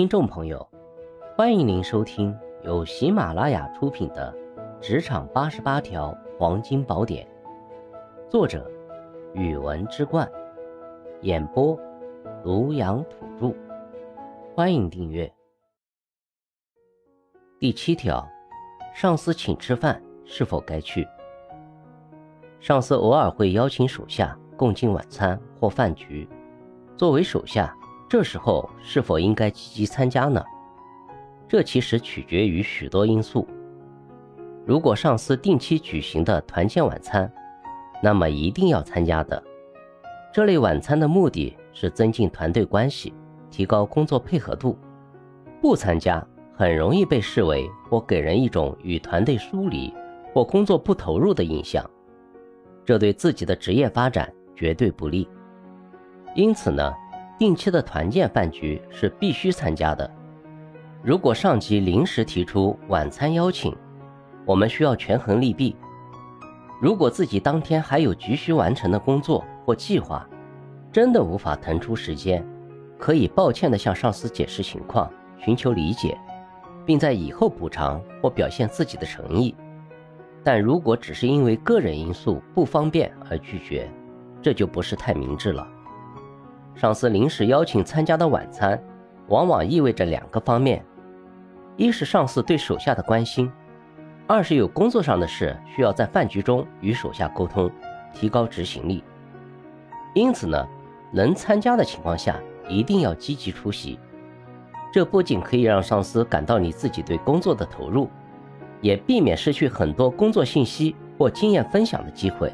听众朋友，欢迎您收听由喜马拉雅出品的《职场八十八条黄金宝典》，作者：语文之冠，演播：庐阳土著。欢迎订阅。第七条，上司请吃饭，是否该去？上司偶尔会邀请手下共进晚餐或饭局，作为手下。这时候是否应该积极参加呢？这其实取决于许多因素。如果上司定期举行的团建晚餐，那么一定要参加的。这类晚餐的目的是增进团队关系，提高工作配合度。不参加很容易被视为或给人一种与团队疏离或工作不投入的印象，这对自己的职业发展绝对不利。因此呢？定期的团建饭局是必须参加的。如果上级临时提出晚餐邀请，我们需要权衡利弊。如果自己当天还有急需完成的工作或计划，真的无法腾出时间，可以抱歉地向上司解释情况，寻求理解，并在以后补偿或表现自己的诚意。但如果只是因为个人因素不方便而拒绝，这就不是太明智了。上司临时邀请参加的晚餐，往往意味着两个方面：一是上司对手下的关心；二是有工作上的事需要在饭局中与手下沟通，提高执行力。因此呢，能参加的情况下，一定要积极出席。这不仅可以让上司感到你自己对工作的投入，也避免失去很多工作信息或经验分享的机会。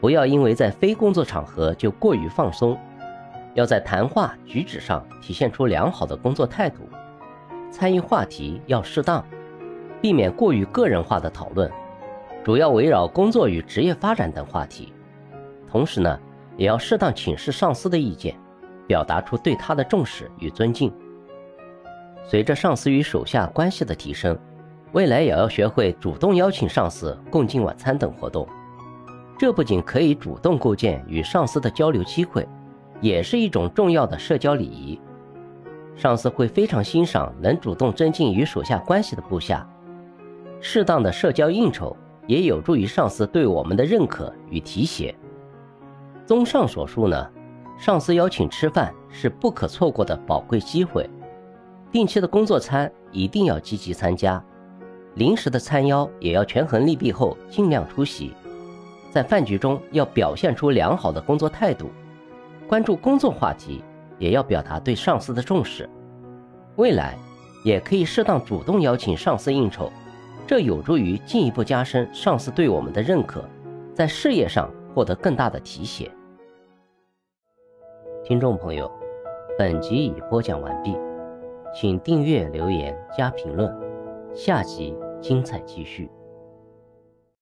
不要因为在非工作场合就过于放松，要在谈话举止上体现出良好的工作态度。参与话题要适当，避免过于个人化的讨论，主要围绕工作与职业发展等话题。同时呢，也要适当请示上司的意见，表达出对他的重视与尊敬。随着上司与手下关系的提升，未来也要学会主动邀请上司共进晚餐等活动。这不仅可以主动构建与上司的交流机会，也是一种重要的社交礼仪。上司会非常欣赏能主动增进与手下关系的部下。适当的社交应酬也有助于上司对我们的认可与提携。综上所述呢，上司邀请吃饭是不可错过的宝贵机会。定期的工作餐一定要积极参加，临时的餐邀也要权衡利弊后尽量出席。在饭局中要表现出良好的工作态度，关注工作话题，也要表达对上司的重视。未来也可以适当主动邀请上司应酬，这有助于进一步加深上司对我们的认可，在事业上获得更大的提携。听众朋友，本集已播讲完毕，请订阅、留言、加评论，下集精彩继续。